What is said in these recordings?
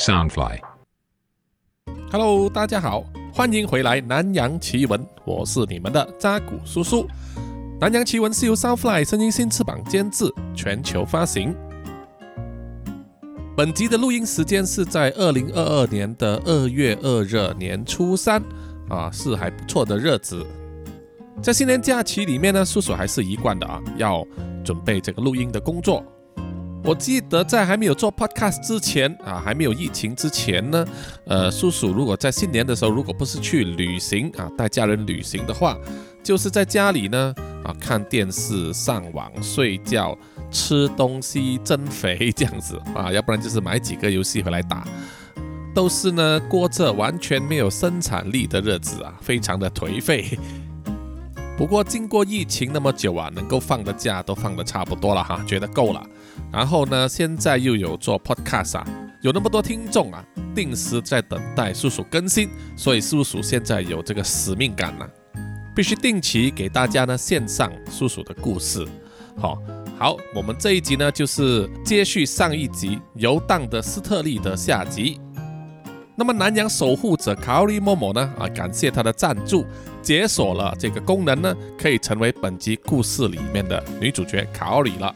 Soundfly，Hello，大家好，欢迎回来《南洋奇闻》，我是你们的扎古叔叔。《南洋奇闻》是由 Soundfly 声音新翅膀监制，全球发行。本集的录音时间是在二零二二年的二月二日年初三，啊，是还不错的日子。在新年假期里面呢，叔叔还是一贯的啊，要准备这个录音的工作。我记得在还没有做 podcast 之前啊，还没有疫情之前呢，呃，叔叔如果在新年的时候，如果不是去旅行啊，带家人旅行的话，就是在家里呢啊，看电视、上网、睡觉、吃东西、增肥 这样子啊，要不然就是买几个游戏回来打，都是呢过着完全没有生产力的日子啊，非常的颓废。不过经过疫情那么久啊，能够放的假都放的差不多了哈，觉得够了。然后呢，现在又有做 podcast 啊，有那么多听众啊，定时在等待叔叔更新，所以叔叔现在有这个使命感了，必须定期给大家呢献上叔叔的故事。好，好，我们这一集呢就是接续上一集游荡的斯特利的下集。那么南洋守护者卡奥利莫莫呢？啊，感谢他的赞助，解锁了这个功能呢，可以成为本集故事里面的女主角卡奥里了。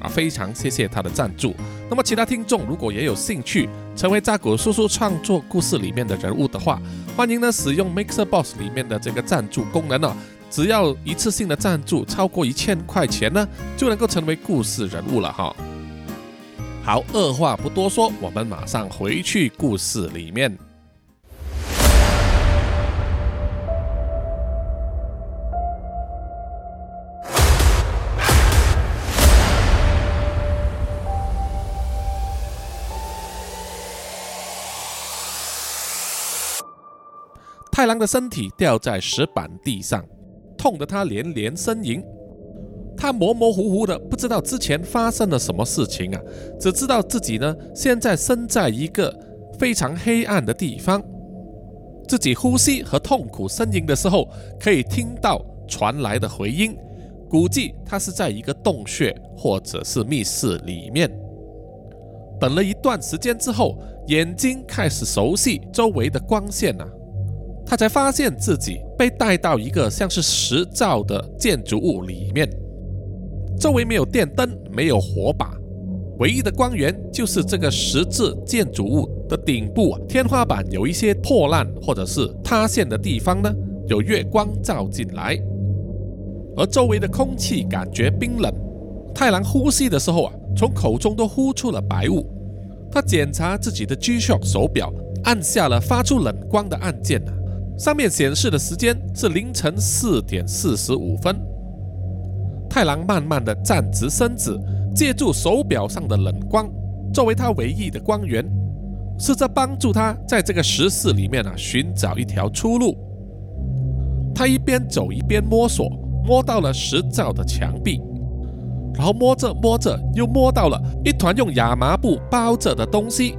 啊，非常谢谢他的赞助。那么其他听众如果也有兴趣成为扎古叔叔创作故事里面的人物的话，欢迎呢使用 Mixer Box 里面的这个赞助功能呢，只要一次性的赞助超过一千块钱呢，就能够成为故事人物了哈。好，二话不多说，我们马上回去故事里面。太郎的身体掉在石板地上，痛得他连连呻吟。他模模糊糊的不知道之前发生了什么事情啊，只知道自己呢现在身在一个非常黑暗的地方，自己呼吸和痛苦呻吟的时候可以听到传来的回音，估计他是在一个洞穴或者是密室里面。等了一段时间之后，眼睛开始熟悉周围的光线啊，他才发现自己被带到一个像是石造的建筑物里面。周围没有电灯，没有火把，唯一的光源就是这个十字建筑物的顶部，天花板有一些破烂或者是塌陷的地方呢，有月光照进来，而周围的空气感觉冰冷。太郎呼吸的时候啊，从口中都呼出了白雾。他检查自己的 G-Shock 手表，按下了发出冷光的按键啊，上面显示的时间是凌晨四点四十五分。太郎慢慢的站直身子，借助手表上的冷光作为他唯一的光源，试着帮助他在这个石室里面啊寻找一条出路。他一边走一边摸索，摸到了石造的墙壁，然后摸着摸着又摸到了一团用亚麻布包着的东西。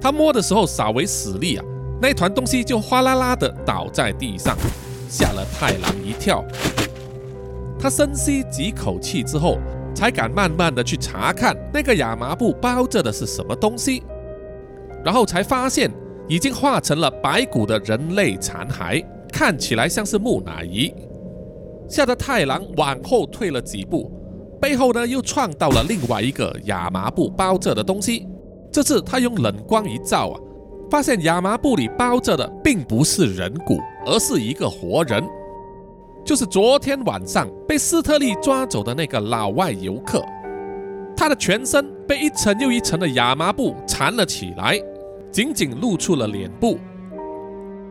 他摸的时候稍微使力啊，那团东西就哗啦啦的倒在地上，吓了太郎一跳。他深吸几口气之后，才敢慢慢的去查看那个亚麻布包着的是什么东西，然后才发现已经化成了白骨的人类残骸，看起来像是木乃伊。吓得太郎往后退了几步，背后呢又撞到了另外一个亚麻布包着的东西。这次他用冷光一照啊，发现亚麻布里包着的并不是人骨，而是一个活人。就是昨天晚上被斯特利抓走的那个老外游客，他的全身被一层又一层的亚麻布缠了起来，仅仅露出了脸部。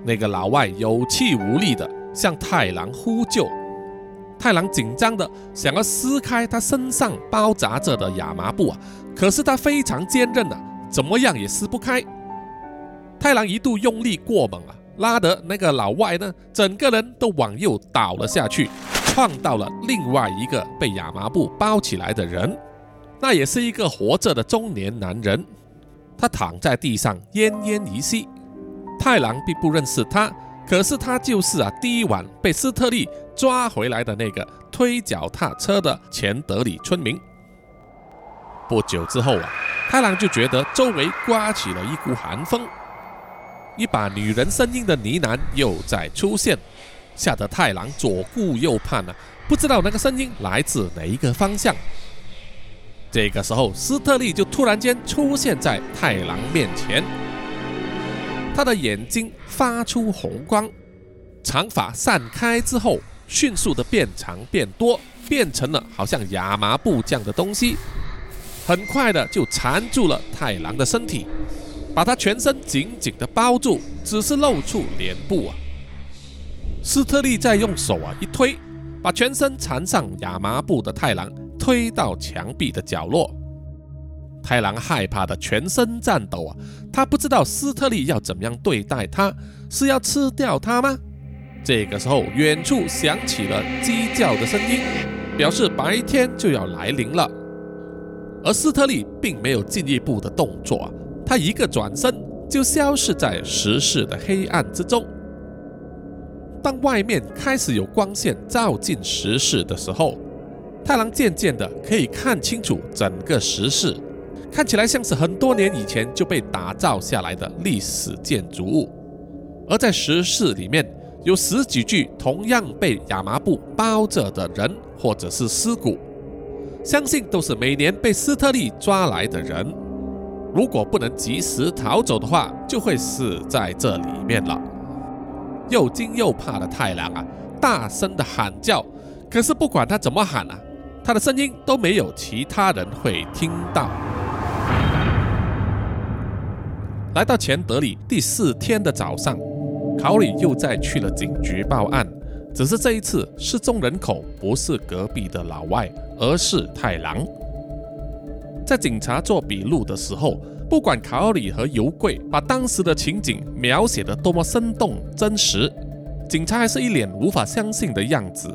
那个老外有气无力的向太郎呼救，太郎紧张的想要撕开他身上包扎着的亚麻布啊，可是他非常坚韧啊，怎么样也撕不开。太郎一度用力过猛啊。拉德那个老外呢，整个人都往右倒了下去，撞到了另外一个被亚麻布包起来的人，那也是一个活着的中年男人，他躺在地上奄奄一息。太郎并不认识他，可是他就是啊，第一晚被斯特利抓回来的那个推脚踏车的钱德里村民。不久之后啊。太郎就觉得周围刮起了一股寒风，一把女人声音的呢喃又在出现，吓得太郎左顾右盼啊，不知道那个声音来自哪一个方向。这个时候，斯特利就突然间出现在太郎面前，他的眼睛发出红光，长发散开之后，迅速的变长变多，变成了好像亚麻布这样的东西，很快的就缠住了太郎的身体，把他全身紧紧的包住，只是露出脸部啊。斯特利再用手啊一推，把全身缠上亚麻布的太郎。推到墙壁的角落，太郎害怕的全身颤抖啊！他不知道斯特利要怎么样对待他，是要吃掉他吗？这个时候，远处响起了鸡叫的声音，表示白天就要来临了。而斯特利并没有进一步的动作啊，他一个转身就消失在石室的黑暗之中。当外面开始有光线照进石室的时候，太郎渐渐的可以看清楚整个石室，看起来像是很多年以前就被打造下来的历史建筑物。而在石室里面有十几具同样被亚麻布包着的人或者是尸骨，相信都是每年被斯特利抓来的人。如果不能及时逃走的话，就会死在这里面了。又惊又怕的太郎啊，大声的喊叫，可是不管他怎么喊啊。他的声音都没有其他人会听到。来到钱德里第四天的早上，考里又再去了警局报案，只是这一次失踪人口不是隔壁的老外，而是太郎。在警察做笔录的时候，不管卡奥里和油贵把当时的情景描写的多么生动真实，警察还是一脸无法相信的样子，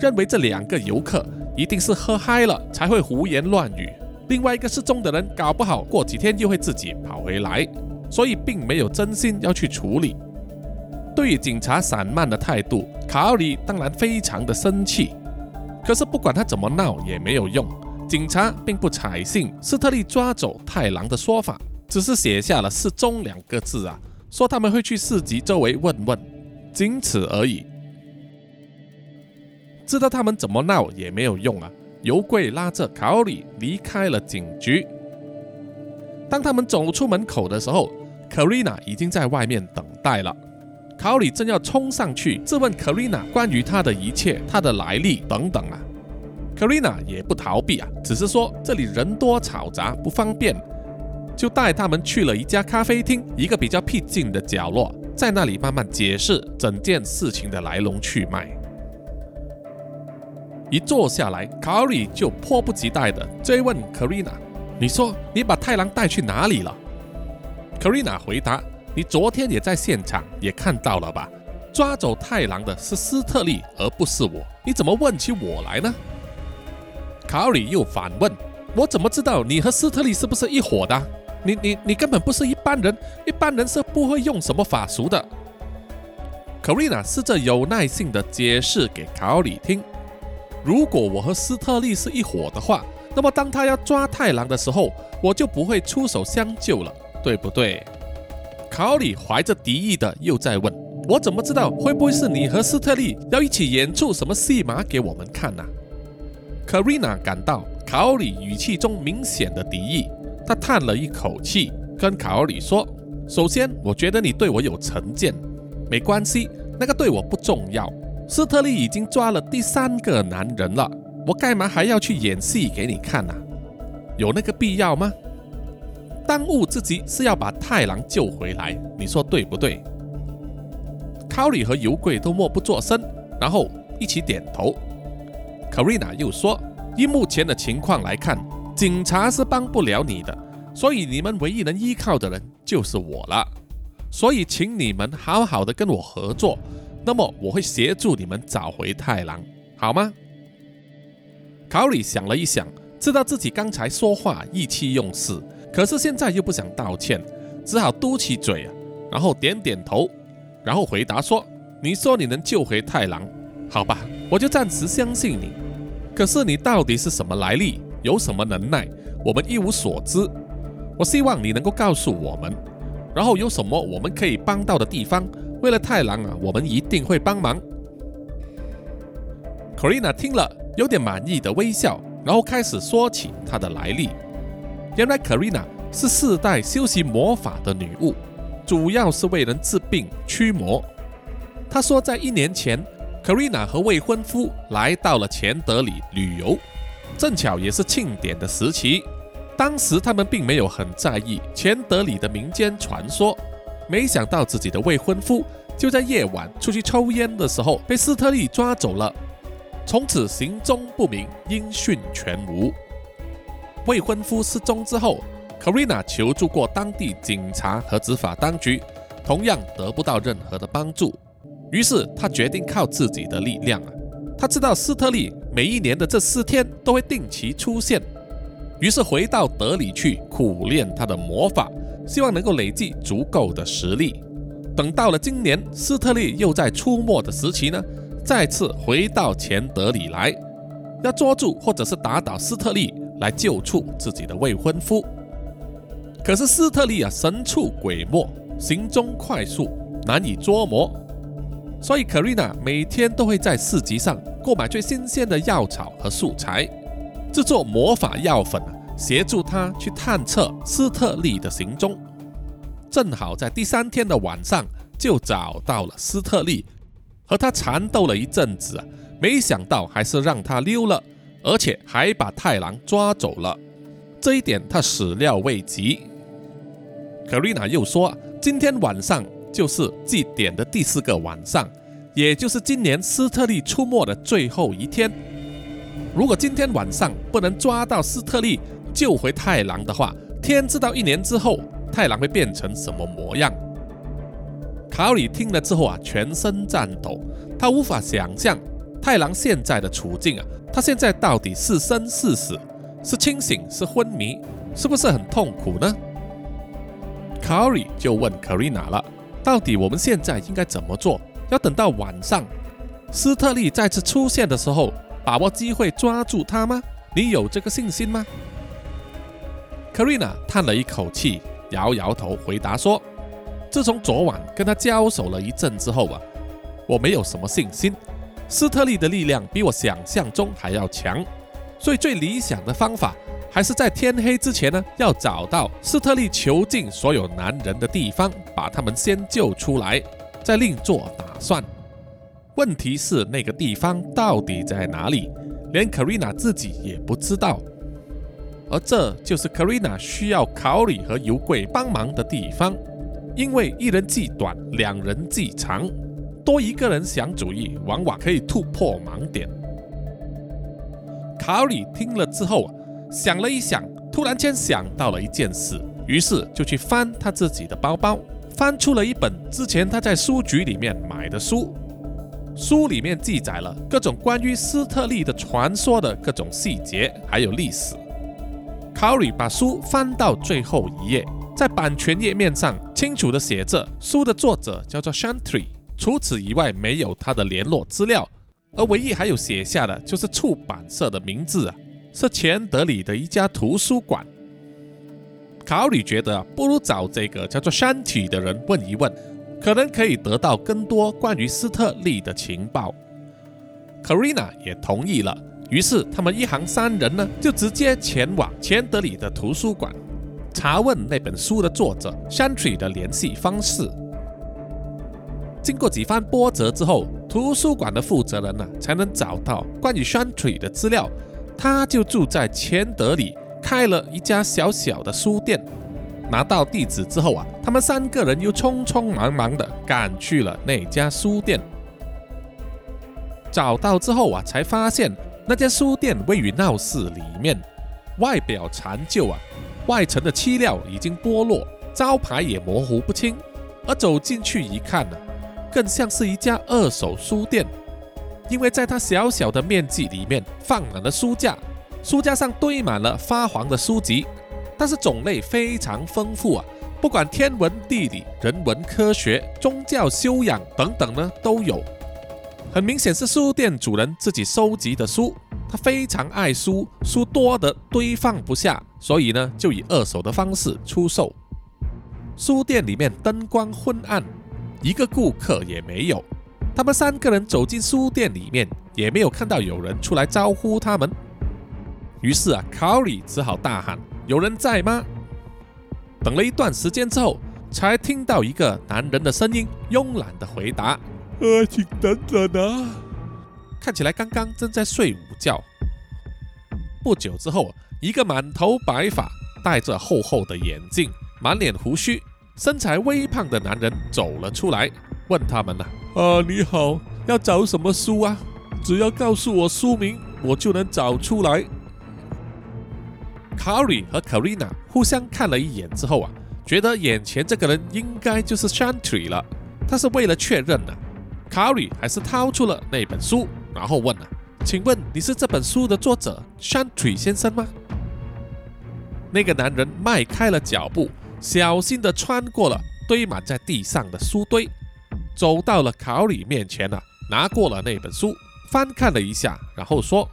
认为这两个游客。一定是喝嗨了才会胡言乱语。另外一个失踪的人，搞不好过几天又会自己跑回来，所以并没有真心要去处理。对于警察散漫的态度，卡奥里当然非常的生气。可是不管他怎么闹也没有用，警察并不采信斯特利抓走太郎的说法，只是写下了失踪两个字啊，说他们会去市集周围问问，仅此而已。知道他们怎么闹也没有用啊！尤贵拉着考里离开了警局。当他们走出门口的时候，克丽娜已经在外面等待了。考里正要冲上去质问克丽娜关于他的一切、他的来历等等啊，克丽娜也不逃避啊，只是说这里人多吵杂不方便，就带他们去了一家咖啡厅，一个比较僻静的角落，在那里慢慢解释整件事情的来龙去脉。一坐下来，卡里就迫不及待地追问卡丽娜：“你说你把太郎带去哪里了？”卡丽娜回答：“你昨天也在现场，也看到了吧？抓走太郎的是斯特利，而不是我。你怎么问起我来呢？”卡里又反问：“我怎么知道你和斯特利是不是一伙的？你、你、你根本不是一般人，一般人是不会用什么法术的。”卡瑞娜试着有耐性的解释给卡里听。如果我和斯特利是一伙的话，那么当他要抓太郎的时候，我就不会出手相救了，对不对？考里怀着敌意的又在问：“我怎么知道会不会是你和斯特利要一起演出什么戏码给我们看呢？”瑞娜感到考里语气中明显的敌意，她叹了一口气，跟考里说：“首先，我觉得你对我有成见，没关系，那个对我不重要。”斯特利已经抓了第三个男人了，我干嘛还要去演戏给你看呢？有那个必要吗？当务之急是要把太郎救回来，你说对不对？考里和尤贵都默不作声，然后一起点头。卡瑞娜又说：“以目前的情况来看，警察是帮不了你的，所以你们唯一能依靠的人就是我了。所以，请你们好好的跟我合作。”那么我会协助你们找回太郎，好吗？考里想了一想，知道自己刚才说话意气用事，可是现在又不想道歉，只好嘟起嘴，然后点点头，然后回答说：“你说你能救回太郎，好吧，我就暂时相信你。可是你到底是什么来历，有什么能耐，我们一无所知。我希望你能够告诉我们，然后有什么我们可以帮到的地方。为了太郎啊，我们一定会帮忙。Karina 听了，有点满意的微笑，然后开始说起她的来历。原来 Karina 是世代修习魔法的女巫，主要是为人治病驱魔。她说，在一年前，Karina 和未婚夫来到了钱德里旅游，正巧也是庆典的时期。当时他们并没有很在意钱德里的民间传说，没想到自己的未婚夫就在夜晚出去抽烟的时候被斯特利抓走了，从此行踪不明，音讯全无。未婚夫失踪之后，Karina 求助过当地警察和执法当局，同样得不到任何的帮助。于是他决定靠自己的力量啊！他知道斯特利每一年的这四天都会定期出现。于是回到德里去苦练他的魔法，希望能够累积足够的实力。等到了今年，斯特利又在出没的时期呢，再次回到钱德里来，要捉住或者是打倒斯特利，来救出自己的未婚夫。可是斯特利啊，神出鬼没，行踪快速，难以捉摸，所以可瑞娜每天都会在市集上购买最新鲜的药草和素材。制作魔法药粉，协助他去探测斯特利的行踪。正好在第三天的晚上，就找到了斯特利，和他缠斗了一阵子，没想到还是让他溜了，而且还把太郎抓走了。这一点他始料未及。可瑞娜又说，今天晚上就是祭典的第四个晚上，也就是今年斯特利出没的最后一天。如果今天晚上不能抓到斯特利，救回太郎的话，天知道一年之后太郎会变成什么模样。卡里听了之后啊，全身颤抖，他无法想象太郎现在的处境啊，他现在到底是生是死，是清醒是昏迷，是不是很痛苦呢？卡里就问卡瑞娜了，到底我们现在应该怎么做？要等到晚上斯特利再次出现的时候？把握机会抓住他吗？你有这个信心吗？Karina 叹了一口气，摇摇头，回答说：“自从昨晚跟他交手了一阵之后啊，我没有什么信心。斯特利的力量比我想象中还要强，所以最理想的方法还是在天黑之前呢，要找到斯特利囚禁所有男人的地方，把他们先救出来，再另做打算。”问题是那个地方到底在哪里？连 Karina 自己也不知道。而这就是 Karina 需要考里和油贵帮忙的地方，因为一人计短，两人计长，多一个人想主意，往往可以突破盲点。考里听了之后，想了一想，突然间想到了一件事，于是就去翻他自己的包包，翻出了一本之前他在书局里面买的书。书里面记载了各种关于斯特利的传说的各种细节，还有历史。考里把书翻到最后一页，在版权页面上清楚地写着，书的作者叫做 Shantry，除此以外没有他的联络资料，而唯一还有写下的就是出版社的名字啊，是钱德里的一家图书馆。考里觉得不如找这个叫做山体的人问一问。可能可以得到更多关于斯特利的情报。Karina 也同意了，于是他们一行三人呢，就直接前往钱德里的图书馆，查问那本书的作者山体的联系方式。经过几番波折之后，图书馆的负责人呢，才能找到关于山体的资料。他就住在钱德里，开了一家小小的书店。拿到地址之后啊，他们三个人又匆匆忙忙的赶去了那家书店。找到之后啊，才发现那间书店位于闹市里面，外表残旧啊，外层的漆料已经剥落，招牌也模糊不清。而走进去一看呢，更像是一家二手书店，因为在它小小的面积里面放满了书架，书架上堆满了发黄的书籍。但是种类非常丰富啊，不管天文地理、人文科学、宗教修养等等呢，都有。很明显是书店主人自己收集的书，他非常爱书，书多得堆放不下，所以呢，就以二手的方式出售。书店里面灯光昏暗，一个顾客也没有。他们三个人走进书店里面，也没有看到有人出来招呼他们。于是啊，卡里只好大喊：“有人在吗？”等了一段时间之后，才听到一个男人的声音，慵懒的回答：“呃，请等等啊。”看起来刚刚正在睡午觉。不久之后，一个满头白发、戴着厚厚的眼镜、满脸胡须、身材微胖的男人走了出来，问他们呢。啊，你好，要找什么书啊？只要告诉我书名，我就能找出来。卡里和卡瑞娜互相看了一眼之后啊，觉得眼前这个人应该就是 Shantry 了。他是为了确认呢，卡里还是掏出了那本书，然后问了：“请问你是这本书的作者 Shantry 先生吗？”那个男人迈开了脚步，小心地穿过了堆满在地上的书堆。走到了考里面前了，拿过了那本书，翻看了一下，然后说：“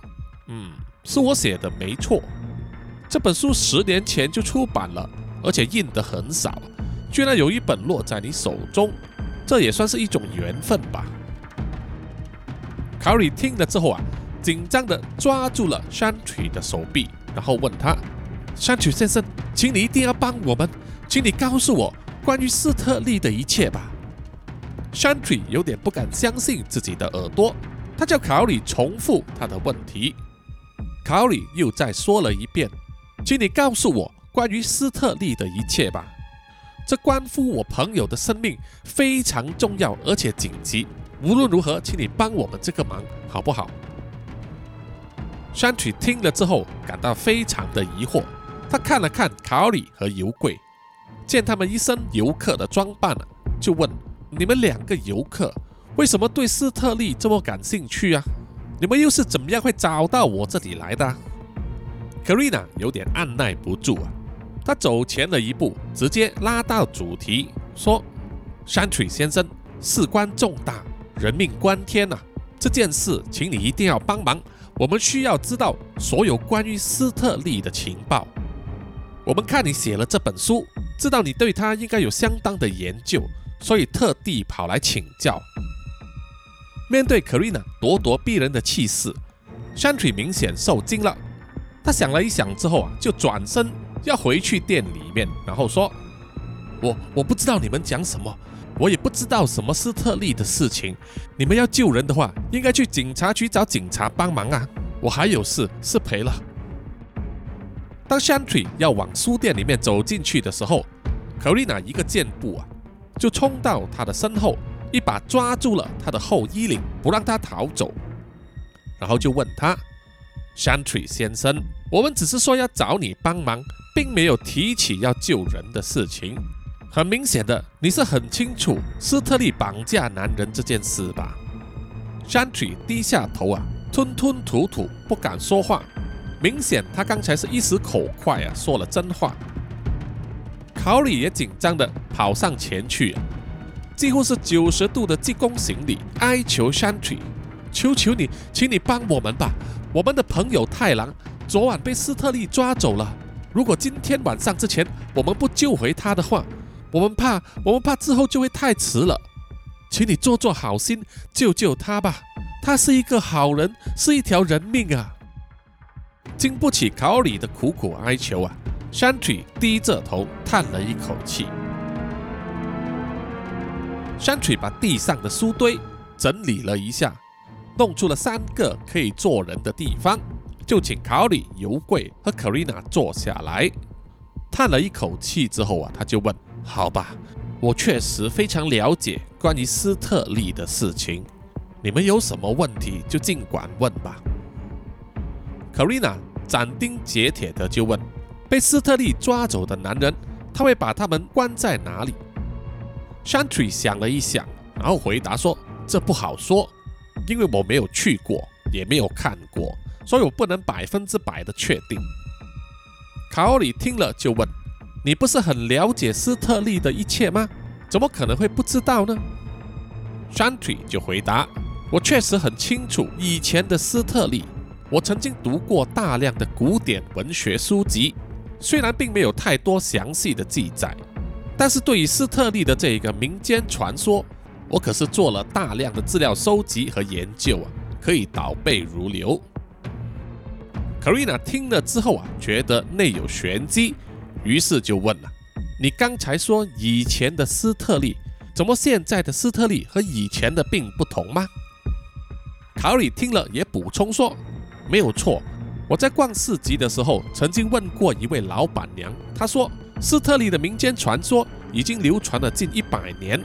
嗯，是我写的，没错。这本书十年前就出版了，而且印的很少，居然有一本落在你手中，这也算是一种缘分吧。”考里听了之后啊，紧张的抓住了山曲的手臂，然后问他：“山曲先生，请你一定要帮我们，请你告诉我关于斯特利的一切吧。” Shantry 有点不敢相信自己的耳朵，他叫考里重复他的问题。考里又再说了一遍：“请你告诉我关于斯特利的一切吧，这关乎我朋友的生命，非常重要而且紧急。无论如何，请你帮我们这个忙，好不好？”Shantry 听了之后感到非常的疑惑，他看了看考里和油柜，见他们一身游客的装扮了，就问。你们两个游客为什么对斯特利这么感兴趣啊？你们又是怎么样会找到我这里来的？Karina 有点按耐不住啊，他走前了一步，直接拉到主题，说山水先生，事关重大，人命关天呐！这件事，请你一定要帮忙。我们需要知道所有关于斯特利的情报。我们看你写了这本书，知道你对他应该有相当的研究。”所以特地跑来请教。面对 Karina 咄咄逼人的气势，Shantry 明显受惊了。他想了一想之后啊，就转身要回去店里面，然后说：“我我不知道你们讲什么，我也不知道什么斯特利的事情。你们要救人的话，应该去警察局找警察帮忙啊。我还有事，是赔了。”当 Shanty 要往书店里面走进去的时候，Karina 一个箭步啊。就冲到他的身后，一把抓住了他的后衣领，不让他逃走。然后就问他：“Shantry 先生，我们只是说要找你帮忙，并没有提起要救人的事情。很明显的，你是很清楚斯特利绑架男人这件事吧？”Shantry 低下头啊，吞吞吐吐，不敢说话。明显他刚才是一时口快啊，说了真话。考里也紧张的跑上前去，几乎是九十度的鞠躬行礼，哀求山体求求你，请你帮我们吧！我们的朋友太郎昨晚被斯特利抓走了。如果今天晚上之前我们不救回他的话，我们怕，我们怕之后就会太迟了。请你做做好心，救救他吧！他是一个好人，是一条人命啊！”经不起考里的苦苦哀求啊！Shantry 低着头叹了一口气。Shantry 把地上的书堆整理了一下，弄出了三个可以坐人的地方，就请考里、油柜和 Karina 坐下来。叹了一口气之后啊，他就问：“好吧，我确实非常了解关于斯特利的事情，你们有什么问题就尽管问吧。”Karina 斩钉截铁的就问。被斯特利抓走的男人，他会把他们关在哪里？Shantry 想了一想，然后回答说：“这不好说，因为我没有去过，也没有看过，所以我不能百分之百的确定。”卡奥里听了就问：“你不是很了解斯特利的一切吗？怎么可能会不知道呢？”Shantry 就回答：“我确实很清楚以前的斯特利，我曾经读过大量的古典文学书籍，虽然并没有太多详细的记载，但是对于斯特利的这个民间传说，我可是做了大量的资料收集和研究啊，可以倒背如流。Karina 听了之后啊，觉得内有玄机，于是就问了：“你刚才说以前的斯特利，怎么现在的斯特利和以前的并不同吗？”卡里听了也补充说：“没有错，我在逛市集的时候曾经问过一位老板娘，她说斯特里的民间传说已经流传了近一百年，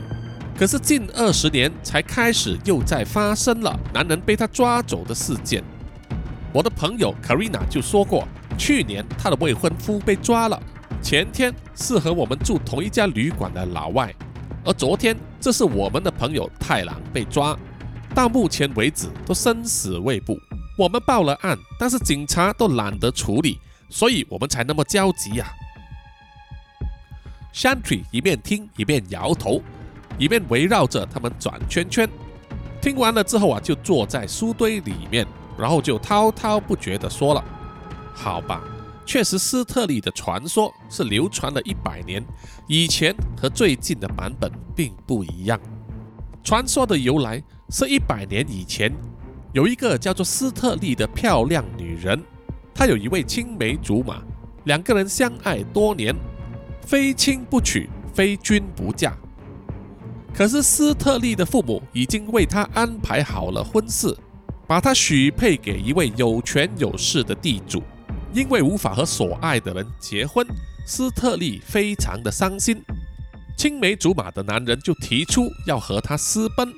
可是近二十年才开始又在发生了男人被他抓走的事件。”我的朋友 Karina 就说过，去年她的未婚夫被抓了，前天是和我们住同一家旅馆的老外，而昨天这是我们的朋友太郎被抓，到目前为止都生死未卜。我们报了案，但是警察都懒得处理，所以我们才那么焦急呀。Shantry 一边听一边摇头，一边围绕着他们转圈圈。听完了之后啊，就坐在书堆里面。然后就滔滔不绝地说了：“好吧，确实，斯特利的传说是流传了一百年，以前和最近的版本并不一样。传说的由来是一百年以前，有一个叫做斯特利的漂亮女人，她有一位青梅竹马，两个人相爱多年，非亲不娶，非君不嫁。可是斯特利的父母已经为她安排好了婚事。”把她许配给一位有权有势的地主，因为无法和所爱的人结婚，斯特利非常的伤心。青梅竹马的男人就提出要和她私奔，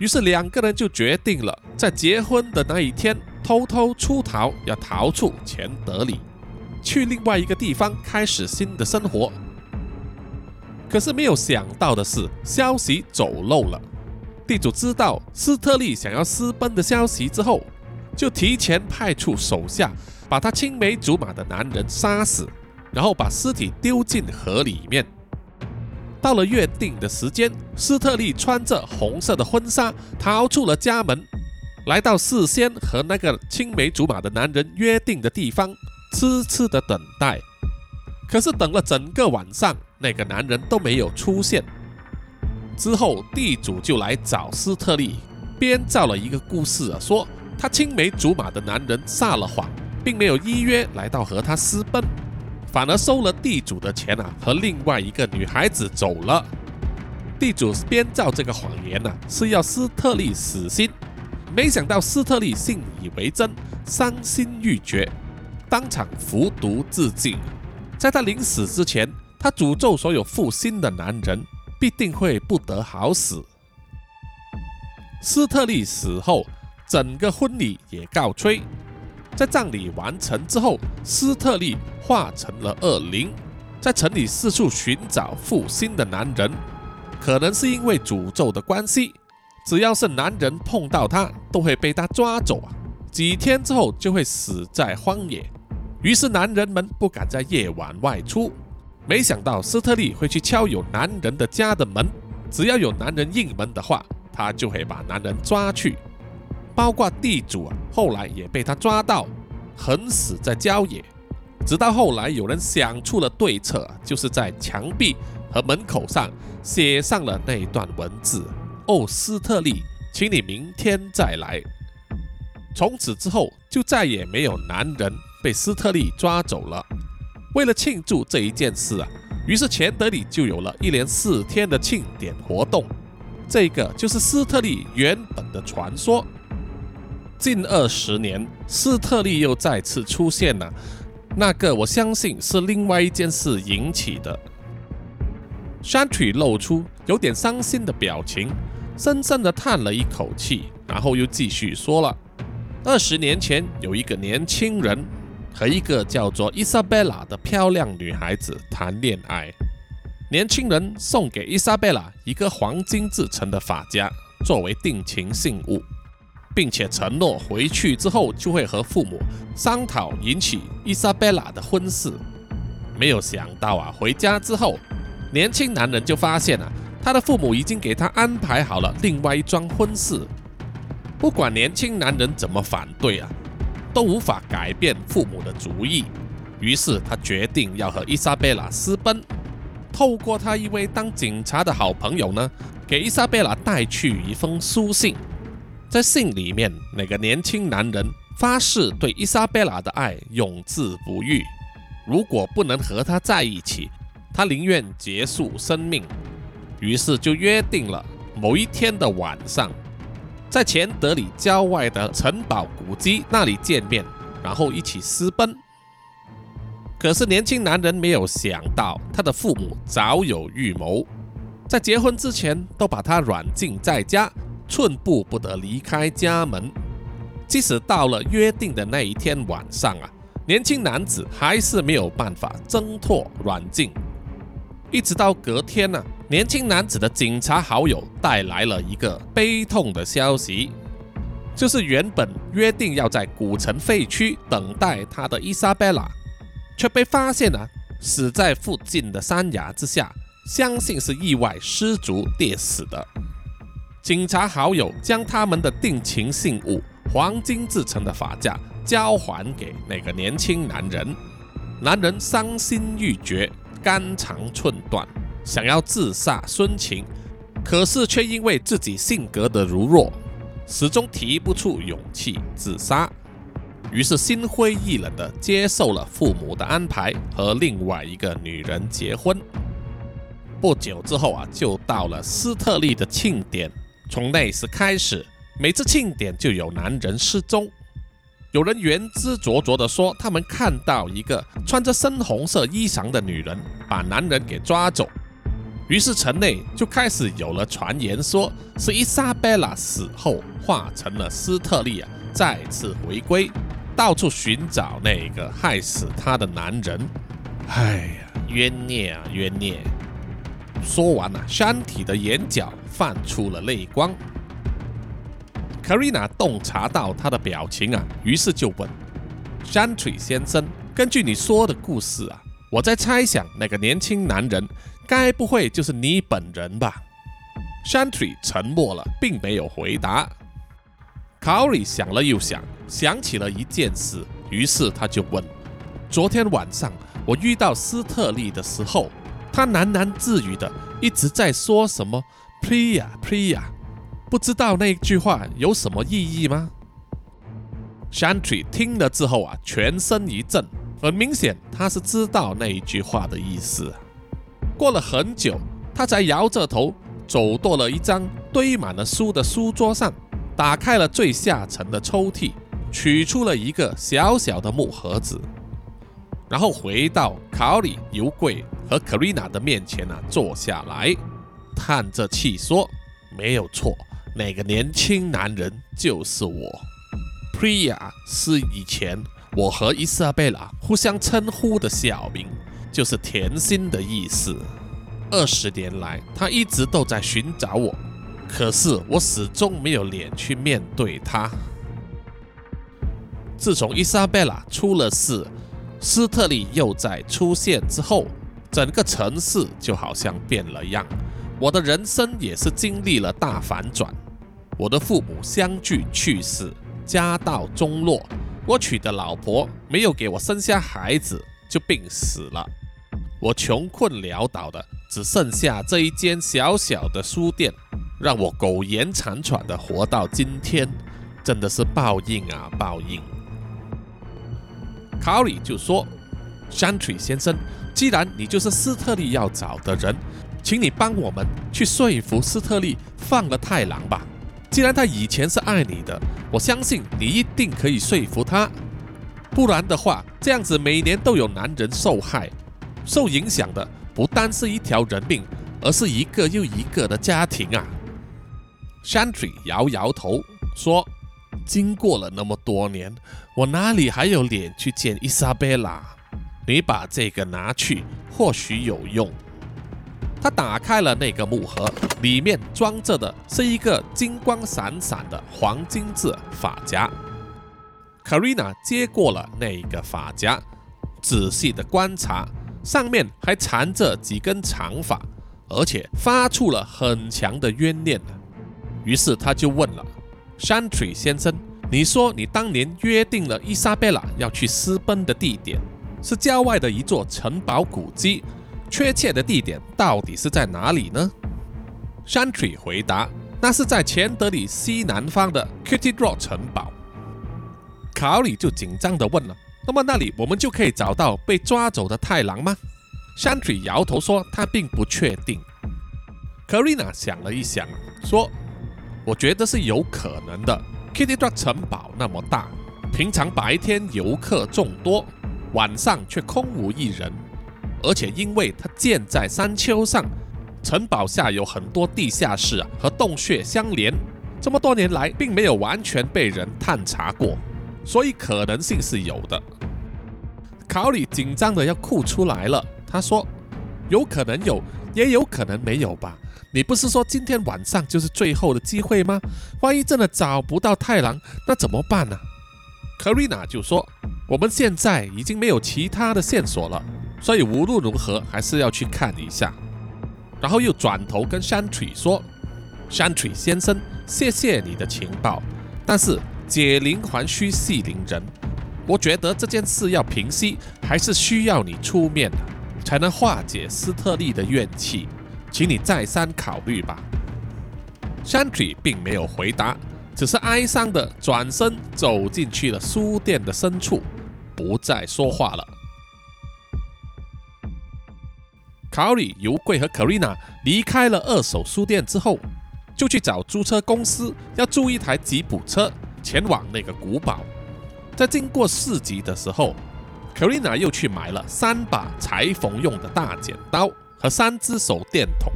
于是两个人就决定了在结婚的那一天偷偷出逃，要逃出钱德里，去另外一个地方开始新的生活。可是没有想到的是，消息走漏了。地主知道斯特利想要私奔的消息之后，就提前派出手下把他青梅竹马的男人杀死，然后把尸体丢进河里面。到了约定的时间，斯特利穿着红色的婚纱逃出了家门，来到事先和那个青梅竹马的男人约定的地方，痴痴的等待。可是等了整个晚上，那个男人都没有出现。之后，地主就来找斯特利，编造了一个故事啊，说他青梅竹马的男人撒了谎，并没有依约来到和他私奔，反而收了地主的钱啊，和另外一个女孩子走了。地主编造这个谎言呢，是要斯特利死心，没想到斯特利信以为真，伤心欲绝，当场服毒自尽。在他临死之前，他诅咒所有负心的男人。必定会不得好死。斯特利死后，整个婚礼也告吹。在葬礼完成之后，斯特利化成了恶灵，在城里四处寻找负心的男人。可能是因为诅咒的关系，只要是男人碰到他，都会被他抓走啊。几天之后就会死在荒野。于是男人们不敢在夜晚外出。没想到斯特利会去敲有男人的家的门，只要有男人应门的话，他就会把男人抓去。包括地主啊，后来也被他抓到，横死在郊野。直到后来有人想出了对策，就是在墙壁和门口上写上了那段文字：“哦，斯特利，请你明天再来。”从此之后，就再也没有男人被斯特利抓走了。为了庆祝这一件事啊，于是钱德里就有了一连四天的庆典活动。这个就是斯特利原本的传说。近二十年，斯特利又再次出现了。那个我相信是另外一件事引起的。山曲露出有点伤心的表情，深深的叹了一口气，然后又继续说了：二十年前，有一个年轻人。和一个叫做伊莎贝拉的漂亮女孩子谈恋爱，年轻人送给伊莎贝拉一个黄金制成的发夹作为定情信物，并且承诺回去之后就会和父母商讨引起伊莎贝拉的婚事。没有想到啊，回家之后，年轻男人就发现啊，他的父母已经给他安排好了另外一桩婚事。不管年轻男人怎么反对啊。都无法改变父母的主意。于是他决定要和伊莎贝拉私奔，透过他一位当警察的好朋友呢，给伊莎贝拉带去一封书信。在信里面，那个年轻男人发誓对伊莎贝拉的爱永志不渝，如果不能和她在一起，他宁愿结束生命。于是就约定了某一天的晚上，在钱德里郊外的城堡古迹那里见面，然后一起私奔。可是年轻男人没有想到，他的父母早有预谋，在结婚之前都把他软禁在家，寸步不得离开家门。即使到了约定的那一天晚上啊，年轻男子还是没有办法挣脱软禁。一直到隔天呢，年轻男子的警察好友带来了一个悲痛的消息，就是原本约定要在古城废墟等待他的伊莎贝拉。却被发现了，死在附近的山崖之下，相信是意外失足跌死的。警察好友将他们的定情信物——黄金制成的发夹交还给那个年轻男人。男人伤心欲绝，肝肠寸断，想要自杀殉情，可是却因为自己性格的柔弱，始终提不出勇气自杀。于是心灰意冷地接受了父母的安排，和另外一个女人结婚。不久之后啊，就到了斯特利的庆典。从那时开始，每次庆典就有男人失踪。有人言之凿凿地说，他们看到一个穿着深红色衣裳的女人把男人给抓走。于是城内就开始有了传言，说是伊莎贝拉死后化成了斯特利亚，再次回归。到处寻找那个害死她的男人，哎呀，冤孽啊，冤孽！说完了，山体的眼角泛出了泪光。卡瑞娜洞察到他的表情啊，于是就问：“山腿先生，根据你说的故事啊，我在猜想那个年轻男人该不会就是你本人吧？”山腿沉默了，并没有回答。卡瑞想了又想。想起了一件事，于是他就问：“昨天晚上我遇到斯特利的时候，他喃喃自语的一直在说什么 ‘Priya Priya’，不知道那句话有什么意义吗？”Shantry 听了之后啊，全身一震，很明显他是知道那一句话的意思。过了很久，他才摇着头走到了一张堆满了书的书桌上，打开了最下层的抽屉。取出了一个小小的木盒子，然后回到卡里油柜和 Carina 的面前呢，坐下来，叹着气说：“没有错，那个年轻男人就是我。Priya 是以前我和伊莎贝拉互相称呼的小名，就是甜心的意思。二十年来，他一直都在寻找我，可是我始终没有脸去面对他。”自从伊莎贝拉出了事，斯特利又在出现之后，整个城市就好像变了样。我的人生也是经历了大反转。我的父母相继去世，家道中落。我娶的老婆没有给我生下孩子，就病死了。我穷困潦倒的，只剩下这一间小小的书店，让我苟延残喘的活到今天。真的是报应啊，报应！卡里就说：“山水先生，既然你就是斯特利要找的人，请你帮我们去说服斯特利放了太郎吧。既然他以前是爱你的，我相信你一定可以说服他。不然的话，这样子每年都有男人受害，受影响的不单是一条人命，而是一个又一个的家庭啊。”山腿摇摇头说。经过了那么多年，我哪里还有脸去见伊莎贝拉？你把这个拿去，或许有用。他打开了那个木盒，里面装着的是一个金光闪闪的黄金制发夹。卡瑞娜接过了那个发夹，仔细的观察，上面还缠着几根长发，而且发出了很强的冤念。于是他就问了。山腿先生，你说你当年约定了伊莎贝拉要去私奔的地点是郊外的一座城堡古迹，确切的地点到底是在哪里呢 Shanty 回答：“那是在钱德里西南方的 Kitty Rock 城堡。”卡里就紧张地问了：“那么那里我们就可以找到被抓走的太郎吗 Shanty 摇头说：“他并不确定。”Karina 想了一想，说：“我觉得是有可能的。” Kitty Rock 城堡那么大，平常白天游客众多，晚上却空无一人。而且因为它建在山丘上，城堡下有很多地下室和洞穴相连，这么多年来并没有完全被人探查过，所以可能性是有的。考里紧张的要哭出来了，他说：“有可能有，也有可能没有吧。”你不是说今天晚上就是最后的机会吗？万一真的找不到太郎，那怎么办呢？Karina 就说：“我们现在已经没有其他的线索了，所以无论如何还是要去看一下。”然后又转头跟 Shantry 说：“Shantry 先生，谢谢你的情报，但是解铃还须系铃人，我觉得这件事要平息，还是需要你出面，才能化解斯特利的怨气。”请你再三考虑吧。Shantry 并没有回答，只是哀伤的转身走进去了书店的深处，不再说话了。考里、尤贵和卡瑞娜离开了二手书店之后，就去找租车公司，要租一台吉普车前往那个古堡。在经过市集的时候卡瑞娜又去买了三把裁缝用的大剪刀。和三只手电筒，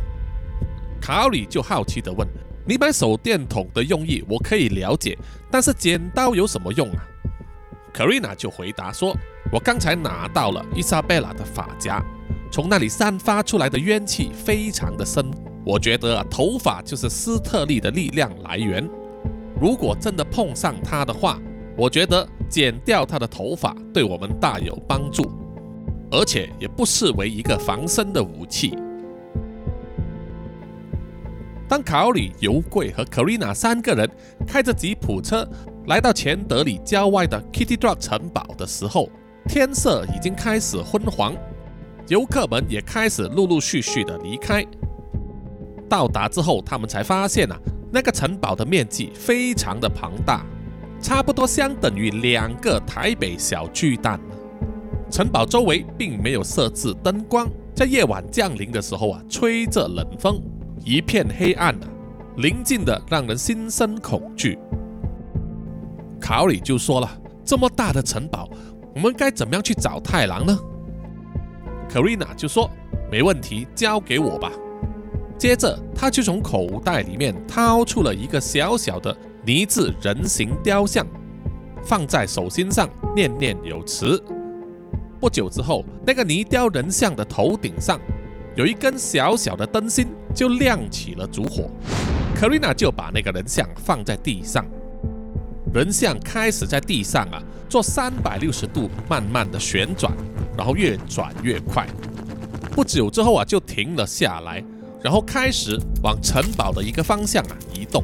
卡里就好奇地问：“你买手电筒的用意我可以了解，但是剪刀有什么用啊？” Karina 就回答说：“我刚才拿到了伊莎贝拉的发夹，从那里散发出来的冤气非常的深，我觉得，头发就是斯特利的力量来源。如果真的碰上他的话，我觉得剪掉他的头发对我们大有帮助。”而且也不视为一个防身的武器。当考里、尤贵和 Karina 三个人开着吉普车来到钱德里郊外的 Kitty Drop 城堡的时候，天色已经开始昏黄，游客们也开始陆陆续续的离开。到达之后，他们才发现啊，那个城堡的面积非常的庞大，差不多相等于两个台北小巨蛋。城堡周围并没有设置灯光，在夜晚降临的时候啊，吹着冷风，一片黑暗啊，宁静的让人心生恐惧。考里就说了：“这么大的城堡，我们该怎么样去找太郎呢？”可瑞娜就说：“没问题，交给我吧。”接着，他就从口袋里面掏出了一个小小的泥制人形雕像，放在手心上，念念有词。不久之后，那个泥雕人像的头顶上有一根小小的灯芯，就亮起了烛火。克瑞娜就把那个人像放在地上，人像开始在地上啊做三百六十度慢慢的旋转，然后越转越快。不久之后啊就停了下来，然后开始往城堡的一个方向啊移动。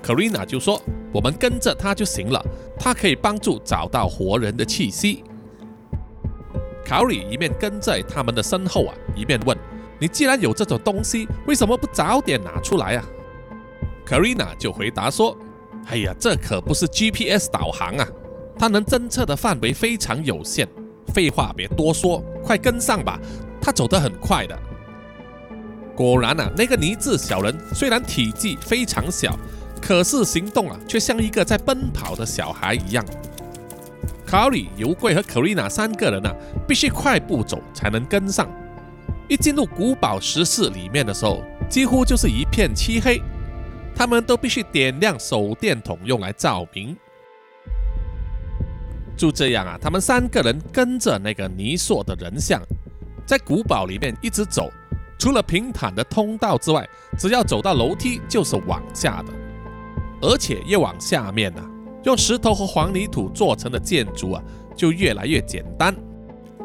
克瑞娜就说：“我们跟着他就行了，他可以帮助找到活人的气息。”考里一面跟在他们的身后啊，一面问：“你既然有这种东西，为什么不早点拿出来啊？”Karina 就回答说：“哎呀，这可不是 GPS 导航啊，它能侦测的范围非常有限。废话别多说，快跟上吧，他走得很快的。”果然啊，那个泥质小人虽然体积非常小，可是行动啊却像一个在奔跑的小孩一样。卡里、尤贵和克丽娜三个人呢，必须快步走才能跟上。一进入古堡石室里面的时候，几乎就是一片漆黑，他们都必须点亮手电筒用来照明。就这样啊，他们三个人跟着那个泥塑的人像，在古堡里面一直走，除了平坦的通道之外，只要走到楼梯就是往下的，而且越往下面呢。用石头和黄泥土做成的建筑啊，就越来越简单，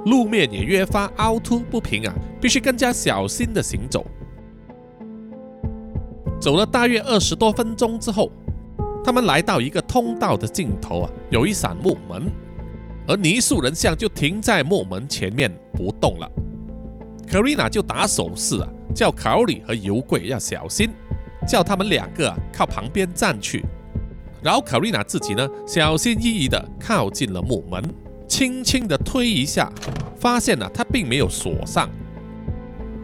路面也越发凹凸不平啊，必须更加小心的行走。走了大约二十多分钟之后，他们来到一个通道的尽头啊，有一扇木门，而泥塑人像就停在木门前面不动了。卡瑞娜就打手势啊，叫考里和尤贵要小心，叫他们两个啊靠旁边站去。然后卡瑞娜自己呢，小心翼翼地靠近了木门，轻轻地推一下，发现呢它并没有锁上，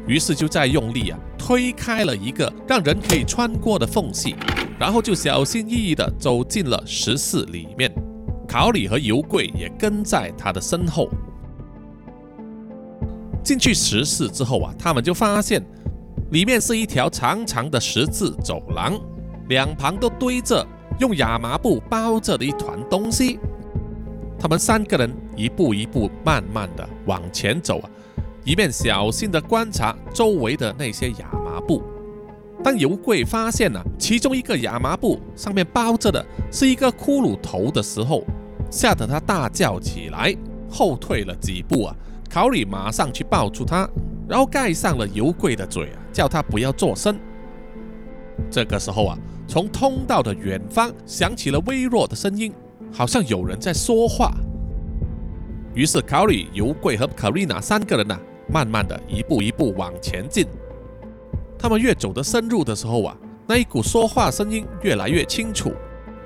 于是就再用力啊推开了一个让人可以穿过的缝隙，然后就小心翼翼地走进了石室里面。考里和尤贵也跟在他的身后。进去石室之后啊，他们就发现里面是一条长长的十字走廊，两旁都堆着。用亚麻布包着的一团东西，他们三个人一步一步慢慢的往前走啊，一面小心的观察周围的那些亚麻布。当尤贵发现了其中一个亚麻布上面包着的是一个骷髅头的时候，吓得他大叫起来，后退了几步啊。考里马上去抱住他，然后盖上了尤贵的嘴啊，叫他不要作声。这个时候啊。从通道的远方响起了微弱的声音，好像有人在说话。于是考里、尤贵和卡瑞娜三个人呐，慢慢的一步一步往前进。他们越走得深入的时候啊，那一股说话声音越来越清楚。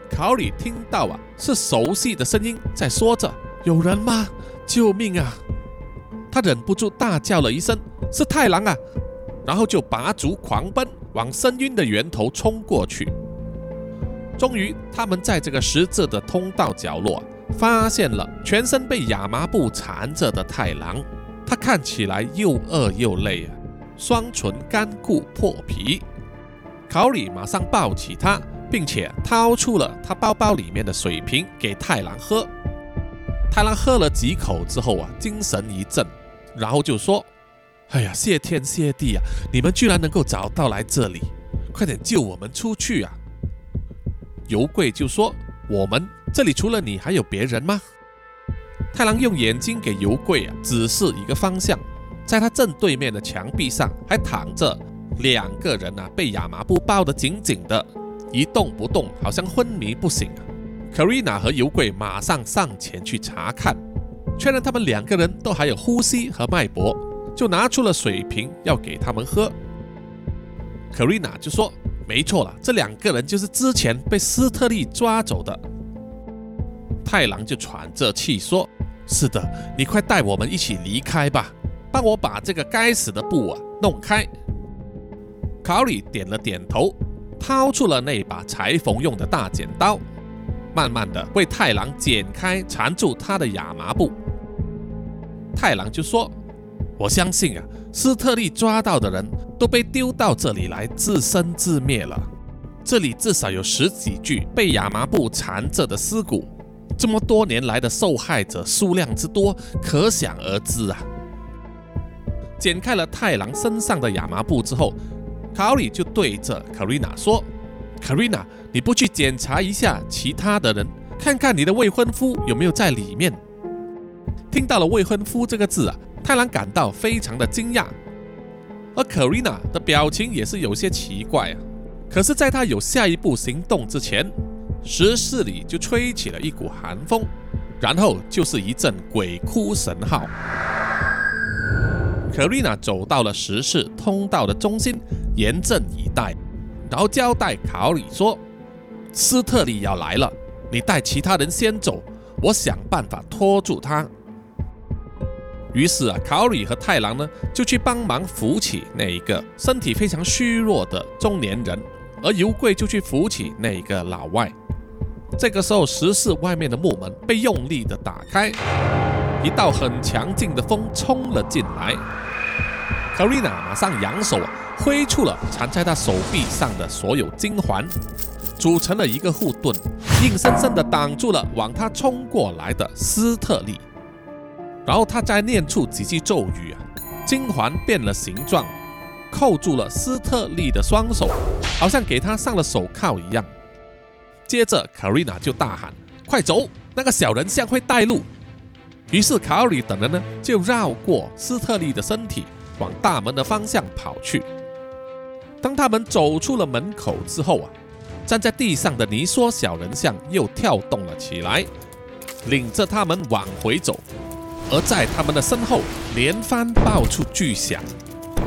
考里听到啊，是熟悉的声音在说着：“有人吗？救命啊！”他忍不住大叫了一声：“是太郎啊！”然后就拔足狂奔。往声音的源头冲过去。终于，他们在这个十字的通道角落发现了全身被亚麻布缠着的太郎。他看起来又饿又累啊，双唇干枯破皮。考里马上抱起他，并且掏出了他包包里面的水瓶给太郎喝。太郎喝了几口之后啊，精神一振，然后就说。哎呀，谢天谢地啊！你们居然能够找到来这里，快点救我们出去啊！尤贵就说：“我们这里除了你还有别人吗？”太郎用眼睛给尤贵啊指示一个方向，在他正对面的墙壁上还躺着两个人啊，被亚麻布包得紧紧的，一动不动，好像昏迷不醒啊。克瑞娜和尤贵马上上前去查看，确认他们两个人都还有呼吸和脉搏。就拿出了水瓶要给他们喝，可瑞娜就说：“没错了，这两个人就是之前被斯特利抓走的。”太郎就喘着气说：“是的，你快带我们一起离开吧，帮我把这个该死的布啊弄开。”考里点了点头，掏出了那把裁缝用的大剪刀，慢慢的为太郎剪开缠住他的亚麻布。太郎就说。我相信啊，斯特利抓到的人都被丢到这里来自生自灭了。这里至少有十几具被亚麻布缠着的尸骨，这么多年来的受害者数量之多，可想而知啊。剪开了太郎身上的亚麻布之后，考里就对着卡瑞娜说：“卡瑞娜，你不去检查一下其他的人，看看你的未婚夫有没有在里面？”听到了“未婚夫”这个字啊。太郎感到非常的惊讶，而可瑞娜的表情也是有些奇怪啊。可是，在他有下一步行动之前，石室里就吹起了一股寒风，然后就是一阵鬼哭神号。可瑞娜走到了石室通道的中心，严阵以待，然后交代考里说：“斯特利要来了，你带其他人先走，我想办法拖住他。”于是啊，考里和太郎呢就去帮忙扶起那一个身体非常虚弱的中年人，而尤贵就去扶起那一个老外。这个时候，石室外面的木门被用力的打开，一道很强劲的风冲了进来。卡瑞娜马上扬手，挥出了缠在他手臂上的所有金环，组成了一个护盾，硬生生的挡住了往他冲过来的斯特利。然后他再念出几句咒语啊，金环变了形状，扣住了斯特利的双手，好像给他上了手铐一样。接着卡瑞娜就大喊：“快走，那个小人像会带路。”于是卡里等人呢就绕过斯特利的身体，往大门的方向跑去。当他们走出了门口之后啊，站在地上的泥梭小人像又跳动了起来，领着他们往回走。而在他们的身后，连番爆出巨响，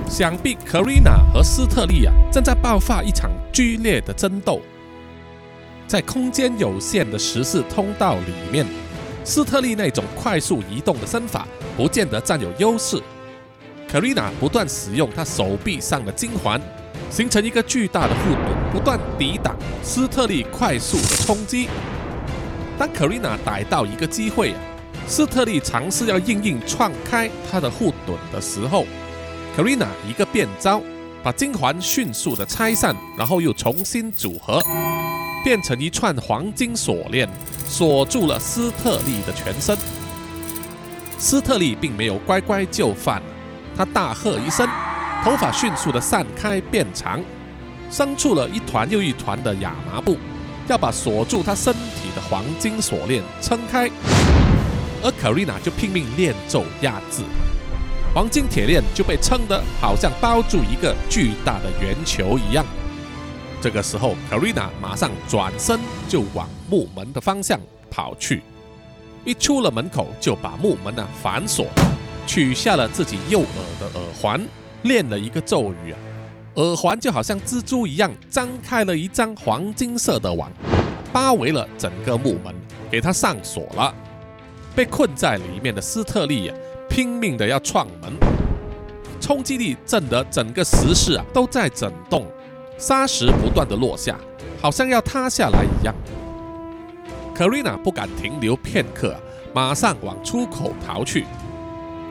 想必 Karina 和斯特利啊正在爆发一场剧烈的争斗。在空间有限的十四通道里面，斯特利那种快速移动的身法不见得占有优势。Karina 不断使用她手臂上的金环，形成一个巨大的护盾，不断抵挡斯特利快速的冲击。当 Karina 逮到一个机会，斯特利尝试要硬硬撞开他的护盾的时候，Karina 一个变招，把金环迅速的拆散，然后又重新组合，变成一串黄金锁链，锁住了斯特利的全身。斯特利并没有乖乖就范。他大喝一声，头发迅速的散开变长，生出了一团又一团的亚麻布，要把锁住他身体的黄金锁链撑开。而 Karina 就拼命念咒压制，黄金铁链就被撑得好像包住一个巨大的圆球一样。这个时候，Karina 马上转身就往木门的方向跑去，一出了门口就把木门呢反锁。取下了自己右耳的耳环，练了一个咒语，耳环就好像蜘蛛一样张开了一张黄金色的网，包围了整个木门，给他上锁了。被困在里面的斯特利啊，拼命的要撞门，冲击力震得整个石室啊都在震动，沙石不断的落下，好像要塌下来一样。克瑞娜不敢停留片刻，马上往出口逃去。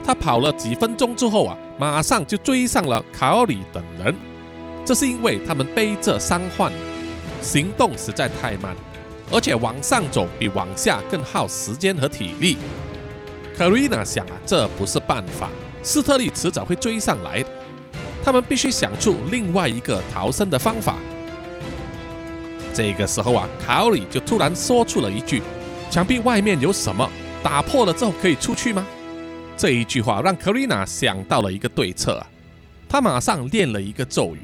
他跑了几分钟之后啊，马上就追上了卡奥里等人。这是因为他们背着伤患，行动实在太慢，而且往上走比往下更耗时间和体力。卡瑞娜想啊，这不是办法，斯特利迟早会追上来的。他们必须想出另外一个逃生的方法。这个时候啊，卡奥里就突然说出了一句：“墙壁外面有什么？打破了之后可以出去吗？”这一句话让 Karina 想到了一个对策啊，他马上念了一个咒语，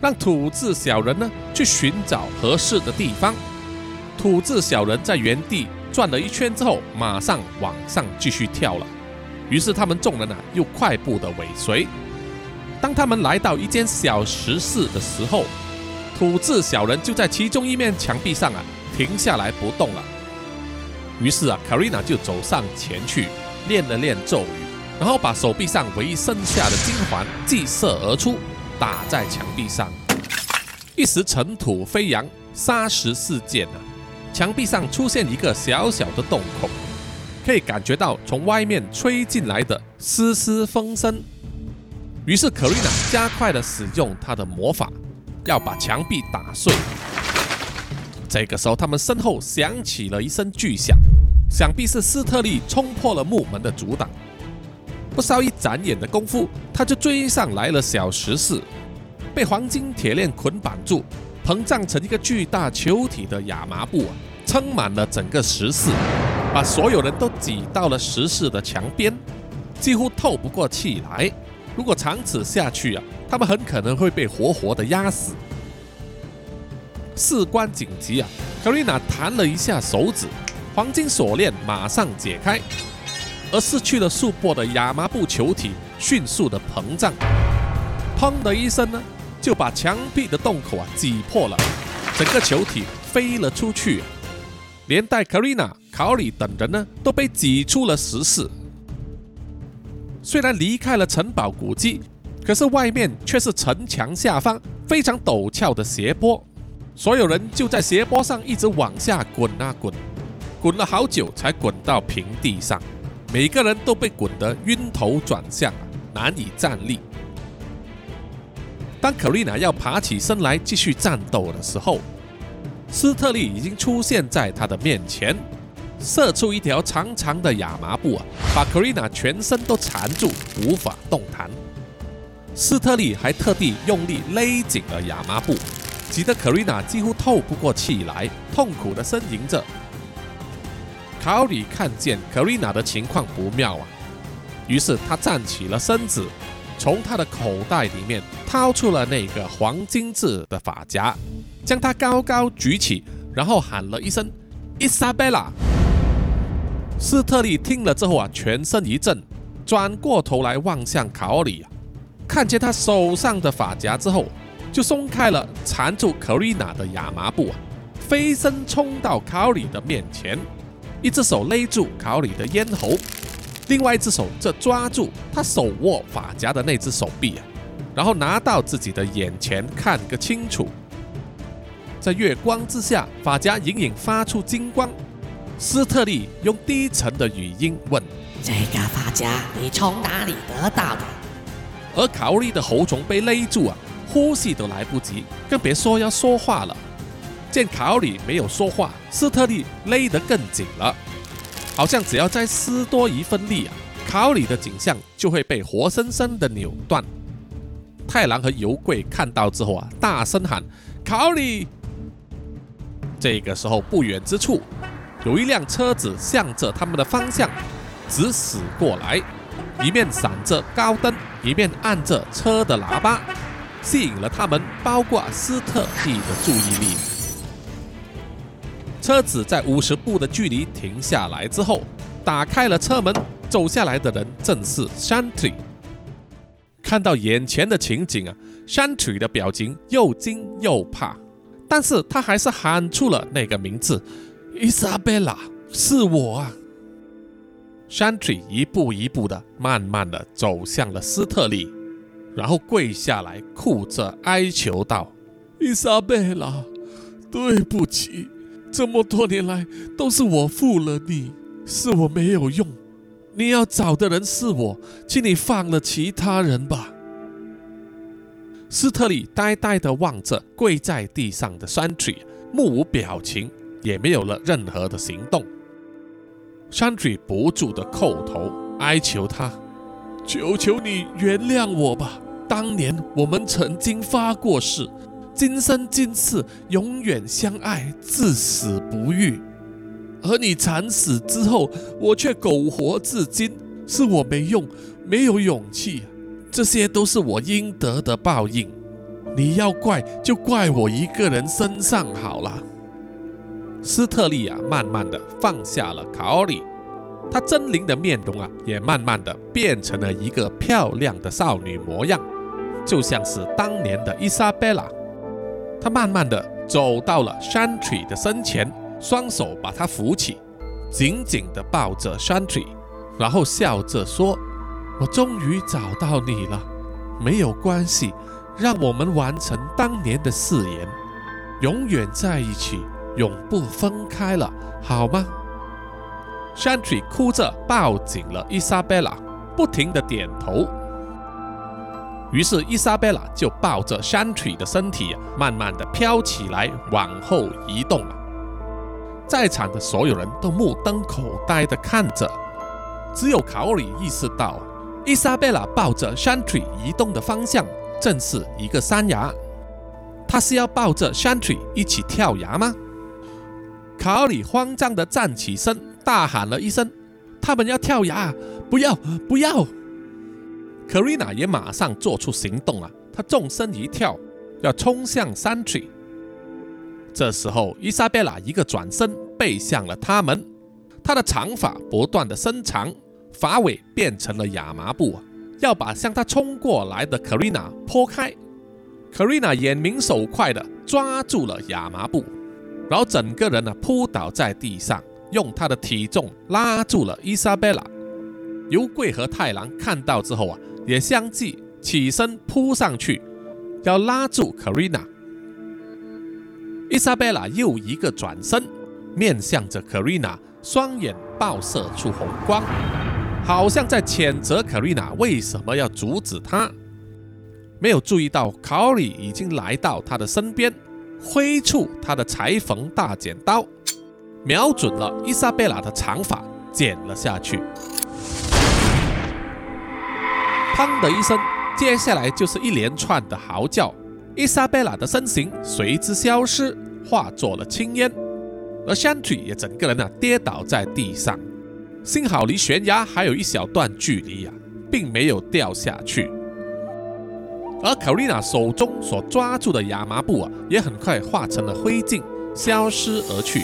让土字小人呢去寻找合适的地方。土字小人在原地转了一圈之后，马上往上继续跳了。于是他们众人啊又快步的尾随。当他们来到一间小石室的时候，土字小人就在其中一面墙壁上啊停下来不动了。于是啊，Karina 就走上前去。练了练咒语，然后把手臂上唯一剩下的金环祭射而出，打在墙壁上，一时尘土飞扬，沙石四溅啊！墙壁上出现一个小小的洞口，可以感觉到从外面吹进来的丝丝风声。于是可瑞娜加快了使用她的魔法，要把墙壁打碎。这个时候，他们身后响起了一声巨响。想必是斯特利冲破了木门的阻挡，不稍一眨眼的功夫，他就追上来了。小十四被黄金铁链捆绑住，膨胀成一个巨大球体的亚麻布啊，撑满了整个石室，把所有人都挤到了石室的墙边，几乎透不过气来。如果长此下去啊，他们很可能会被活活的压死。事关紧急啊，卡瑞娜弹了一下手指。黄金锁链马上解开，而失去了束缚的亚麻布球体迅速的膨胀，砰的一声呢，就把墙壁的洞口啊挤破了，整个球体飞了出去，连带 Karina、考里等人呢都被挤出了石室。虽然离开了城堡古迹，可是外面却是城墙下方非常陡峭的斜坡，所有人就在斜坡上一直往下滚啊滚。滚了好久才滚到平地上，每个人都被滚得晕头转向，难以站立。当可丽娜要爬起身来继续战斗的时候，斯特利已经出现在他的面前，射出一条长长的亚麻布啊，把可丽娜全身都缠住，无法动弹。斯特利还特地用力勒紧了亚麻布，挤得可丽娜几乎透不过气来，痛苦地呻吟着。卡里看见 Karina 的情况不妙啊，于是他站起了身子，从他的口袋里面掏出了那个黄金制的发夹，将它高高举起，然后喊了一声伊莎贝拉。斯特利听了之后啊，全身一震，转过头来望向卡奥里，看见他手上的发夹之后，就松开了缠住克瑞娜的亚麻布啊，飞身冲到卡奥里的面前，一只手勒住卡奥里的咽喉，另外一只手则抓住他手握发夹的那只手臂啊，然后拿到自己的眼前看个清楚，在月光之下，发夹隐隐发出金光。斯特利用低沉的语音问：“这个发夹你从哪里得到的？”而考利的喉咙被勒住啊，呼吸都来不及，更别说要说话了。见考里没有说话，斯特利勒得更紧了，好像只要再施多一份力啊，考里的景象就会被活生生的扭断。太郎和油贵看到之后啊，大声喊：“考里！”这个时候，不远之处。有一辆车子向着他们的方向直驶过来，一面闪着高灯，一面按着车的喇叭，吸引了他们，包括斯特利的注意力。车子在五十步的距离停下来之后，打开了车门，走下来的人正是 Shanti。看到眼前的情景啊，Shanti 的表情又惊又怕，但是他还是喊出了那个名字。伊莎贝拉，是我啊 Shanti 一步一步的、慢慢的走向了斯特利，然后跪下来，哭着哀求道：“伊莎贝拉，对不起，这么多年来都是我负了你，是我没有用。你要找的人是我，请你放了其他人吧。”斯特里呆呆的望着跪在地上的 Shantry，目无表情。也没有了任何的行动。山水不住的叩头哀求他：“求求你原谅我吧！当年我们曾经发过誓，今生今世永远相爱，至死不渝。而你惨死之后，我却苟活至今，是我没用，没有勇气。这些都是我应得的报应。你要怪就怪我一个人身上好了。”斯特利亚慢慢的放下了卡奥里，她狰狞的面容啊，也慢慢的变成了一个漂亮的少女模样，就像是当年的伊莎贝拉。他慢慢的走到了山 y 的身前，双手把他扶起，紧紧的抱着山 y 然后笑着说：“我终于找到你了，没有关系，让我们完成当年的誓言，永远在一起。”永不分开了，好吗？山 y 哭着抱紧了伊莎贝拉，不停的点头。于是伊莎贝拉就抱着山 y 的身体，慢慢的飘起来，往后移动了。在场的所有人都目瞪口呆的看着，只有卡里意识到，伊莎贝拉抱着山 y 移动的方向正是一个山崖。他是要抱着山 y 一起跳崖吗？卡里慌张的站起身，大喊了一声：“他们要跳崖！不要，不要！”克瑞娜也马上做出行动了，她纵身一跳，要冲向山去。这时候，伊莎贝拉一个转身，背向了他们，她的长发不断的伸长，发尾变成了亚麻布，要把向她冲过来的克瑞娜拨开。克瑞娜眼明手快的抓住了亚麻布。然后整个人呢扑倒在地上，用他的体重拉住了伊莎贝拉。由贵和太郎看到之后啊，也相继起身扑上去，要拉住卡瑞娜。伊莎贝拉又一个转身，面向着卡瑞娜，双眼爆射出红光，好像在谴责卡瑞娜为什么要阻止他。没有注意到卡里已经来到他的身边。挥出他的裁缝大剪刀，瞄准了伊莎贝拉的长发，剪了下去。砰的一声，接下来就是一连串的嚎叫。伊莎贝拉的身形随之消失，化作了青烟，而香腿也整个人啊跌倒在地上。幸好离悬崖还有一小段距离呀，并没有掉下去。而卡丽娜手中所抓住的亚麻布啊，也很快化成了灰烬，消失而去，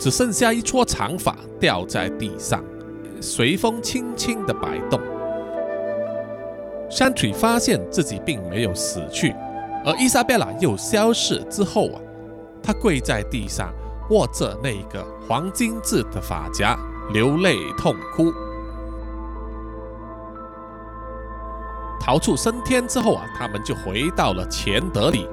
只剩下一撮长发掉在地上，随风轻轻的摆动。山体发现自己并没有死去，而伊莎贝拉又消失之后啊，她跪在地上，握着那个黄金制的发夹，流泪痛哭。逃出升天之后啊，他们就回到了钱德里。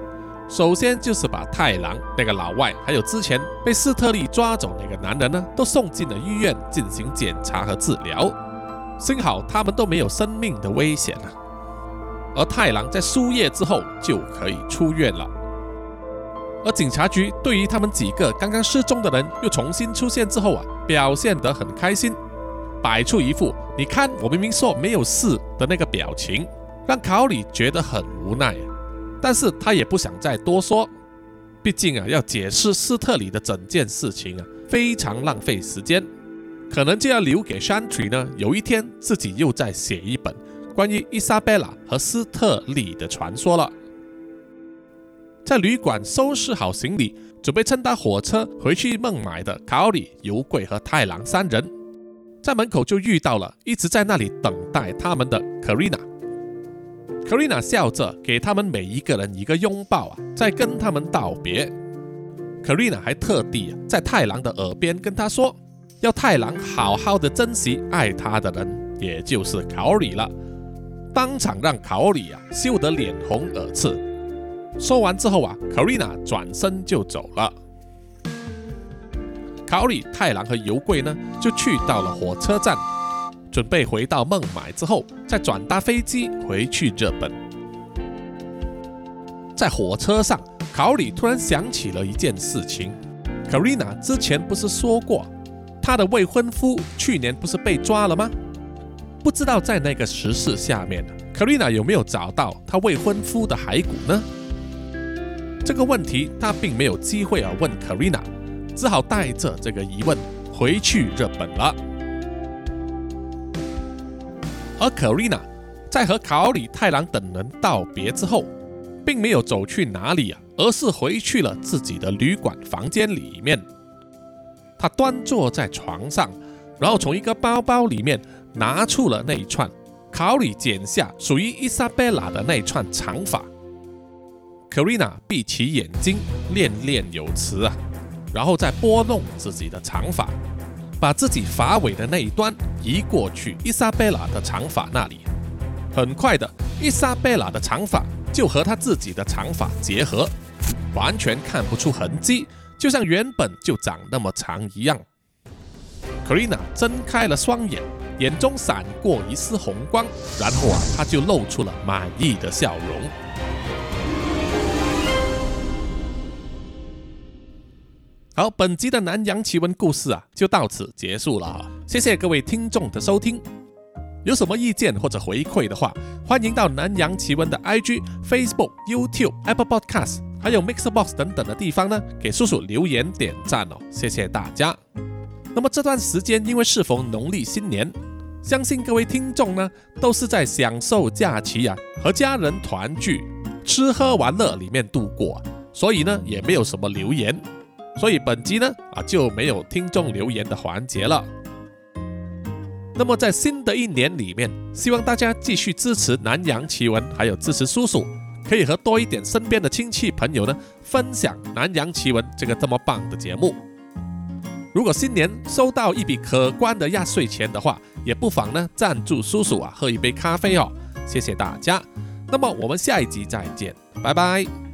首先就是把太郎那个老外，还有之前被斯特利抓走那个男人呢，都送进了医院进行检查和治疗。幸好他们都没有生命的危险啊。而太郎在输液之后就可以出院了。而警察局对于他们几个刚刚失踪的人又重新出现之后啊，表现得很开心，摆出一副“你看我明明说没有事”的那个表情，让考里觉得很无奈。但是他也不想再多说，毕竟啊，要解释斯特里的整件事情啊，非常浪费时间，可能就要留给山腿呢，有一天自己又再写一本。关于伊莎贝拉和斯特里的传说了。在旅馆收拾好行李，准备乘搭火车回去孟买的卡里、油贵和太郎三人，在门口就遇到了一直在那里等待他们的克瑞娜。克瑞娜笑着给他们每一个人一个拥抱啊，在跟他们道别。克瑞娜还特地在太郎的耳边跟他说，要太郎好好的珍惜爱他的人，也就是考里了。当场让考里啊羞得脸红耳赤。说完之后啊，卡瑞娜转身就走了。考里、太郎和油贵呢，就去到了火车站，准备回到孟买之后再转搭飞机回去日本。在火车上，考里突然想起了一件事情：卡瑞娜之前不是说过，她的未婚夫去年不是被抓了吗？不知道在那个石室下面克丽娜有没有找到她未婚夫的骸骨呢？这个问题她并没有机会啊问克丽娜，只好带着这个疑问回去日本了。而克丽娜在和考里、太郎等人道别之后，并没有走去哪里啊，而是回去了自己的旅馆房间里面。她端坐在床上，然后从一个包包里面。拿出了那一串，考里剪下属于伊莎贝拉的那一串长发。克瑞娜闭起眼睛，念念有词啊，然后再拨弄自己的长发，把自己发尾的那一端移过去伊莎贝拉的长发那里。很快的，伊莎贝拉的长发就和她自己的长发结合，完全看不出痕迹，就像原本就长那么长一样。克瑞娜睁开了双眼。眼中闪过一丝红光，然后啊，他就露出了满意的笑容。好，本集的南洋奇闻故事啊，就到此结束了。谢谢各位听众的收听。有什么意见或者回馈的话，欢迎到南洋奇闻的 IG、Facebook、YouTube、Apple Podcast，还有 Mixbox 等等的地方呢，给叔叔留言点赞哦。谢谢大家。那么这段时间，因为适逢农历新年，相信各位听众呢都是在享受假期啊，和家人团聚、吃喝玩乐里面度过，所以呢也没有什么留言，所以本集呢啊就没有听众留言的环节了。那么在新的一年里面，希望大家继续支持南洋奇闻，还有支持叔叔，可以和多一点身边的亲戚朋友呢分享南洋奇闻这个这么棒的节目。如果新年收到一笔可观的压岁钱的话，也不妨呢赞助叔叔啊喝一杯咖啡哦，谢谢大家。那么我们下一集再见，拜拜。